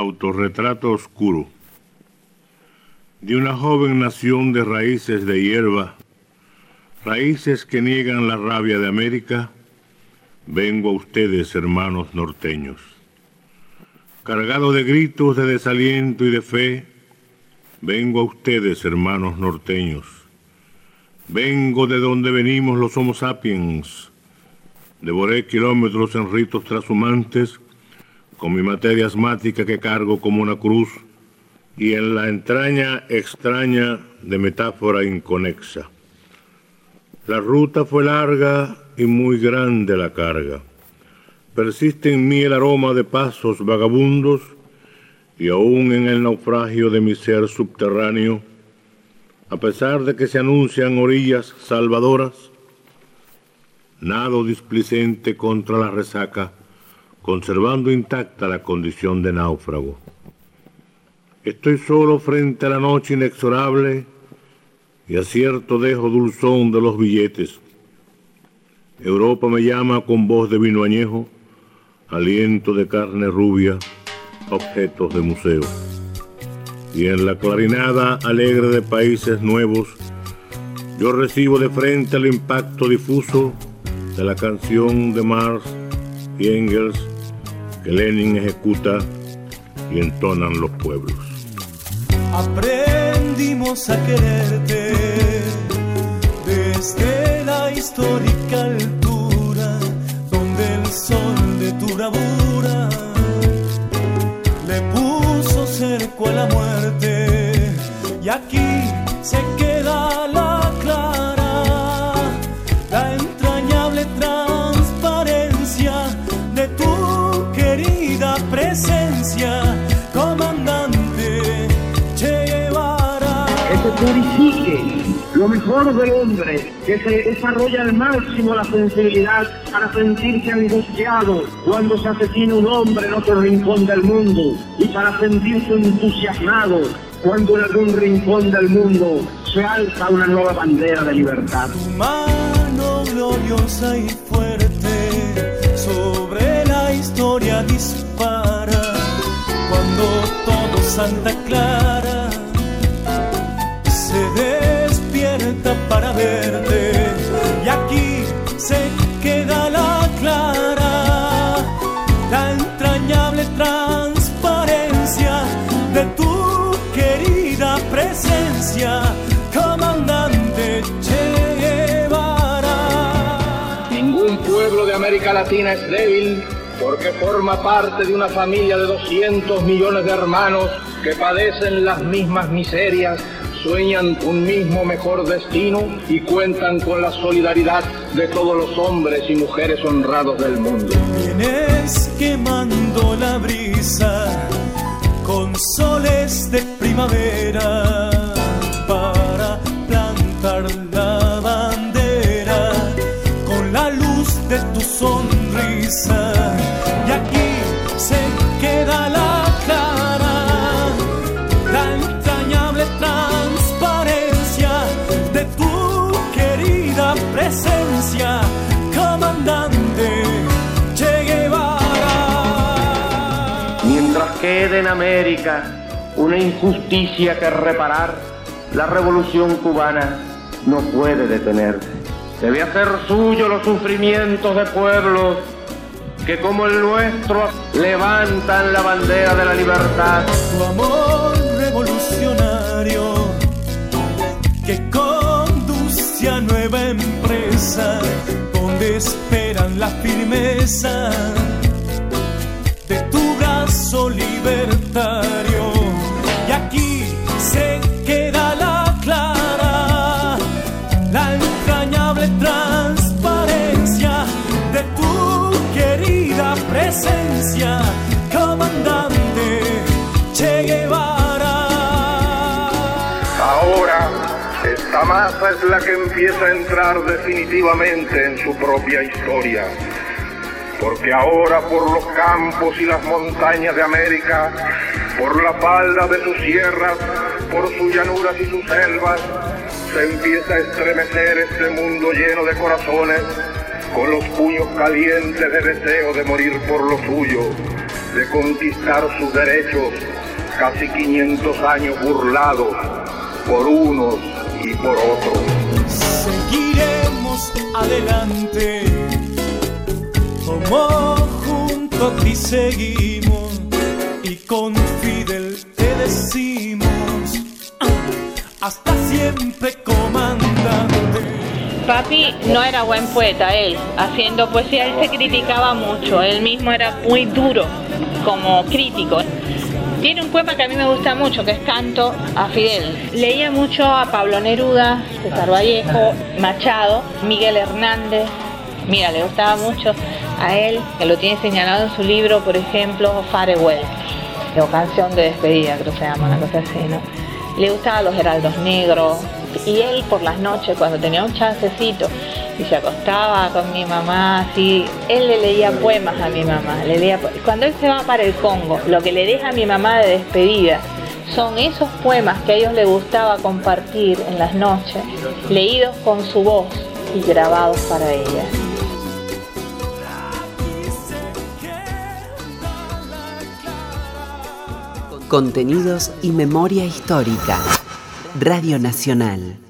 Autorretrato Oscuro. De una joven nación de raíces de hierba, raíces que niegan la rabia de América, vengo a ustedes, hermanos norteños. Cargado de gritos de desaliento y de fe, vengo a ustedes, hermanos norteños. Vengo de donde venimos los Homo sapiens. Devoré kilómetros en ritos trashumantes con mi materia asmática que cargo como una cruz y en la entraña extraña de metáfora inconexa. La ruta fue larga y muy grande la carga. Persiste en mí el aroma de pasos vagabundos y aún en el naufragio de mi ser subterráneo, a pesar de que se anuncian orillas salvadoras, nado displicente contra la resaca conservando intacta la condición de náufrago. Estoy solo frente a la noche inexorable y a cierto dejo dulzón de los billetes. Europa me llama con voz de vino añejo, aliento de carne rubia, objetos de museo. Y en la clarinada alegre de países nuevos, yo recibo de frente el impacto difuso de la canción de Marx y Engels que Lenin ejecuta y entonan los pueblos. Aprendimos a quererte desde la histórica altura donde el sol de tu bravura le puso cerco a la muerte y aquí se queda presencia, comandante Che Guevara. que purifique lo mejor del hombre, que se desarrolle al máximo la sensibilidad para sentirse angustiado cuando se asesina un hombre en otro rincón del mundo y para sentirse entusiasmado cuando en algún rincón del mundo se alza una nueva bandera de libertad. Tu mano gloriosa y fuerte sobre la historia dispara cuando todo Santa Clara se despierta para verte. Y aquí se queda la clara la entrañable transparencia de tu querida presencia comandante Che Ningún pueblo de América Latina es débil porque forma parte de una familia de 200 millones de hermanos que padecen las mismas miserias, sueñan un mismo mejor destino y cuentan con la solidaridad de todos los hombres y mujeres honrados del mundo. Quemando la brisa con soles de primavera en América una injusticia que reparar, la revolución cubana no puede detenerse. Debe hacer suyo los sufrimientos de pueblos que como el nuestro levantan la bandera de la libertad. tu amor revolucionario que conduce a nueva empresa donde esperan la firmeza es la que empieza a entrar definitivamente en su propia historia. Porque ahora por los campos y las montañas de América, por la falda de sus sierras, por sus llanuras y sus selvas, se empieza a estremecer este mundo lleno de corazones, con los puños calientes de deseo de morir por lo suyo, de conquistar sus derechos, casi 500 años burlados por unos y por otros. Seguiremos adelante, como juntos y seguimos, y con Fidel te decimos, hasta siempre comandante. Papi no era buen poeta, él, haciendo poesía, él se criticaba mucho, él mismo era muy duro como crítico. Tiene un poema que a mí me gusta mucho, que es Canto a Fidel. Leía mucho a Pablo Neruda, César Vallejo, Machado, Miguel Hernández. Mira, le gustaba mucho a él, que lo tiene señalado en su libro, por ejemplo, Farewell, o Canción de Despedida, creo que se llama, una cosa así, ¿no? Le gustaban los heraldos negros, y él por las noches, cuando tenía un chancecito y se acostaba con mi mamá, así, él le leía poemas a mi mamá. Le leía, cuando él se va para el Congo, lo que le deja a mi mamá de despedida son esos poemas que a ellos les gustaba compartir en las noches, leídos con su voz y grabados para ella. Contenidos y memoria histórica. Radio Nacional.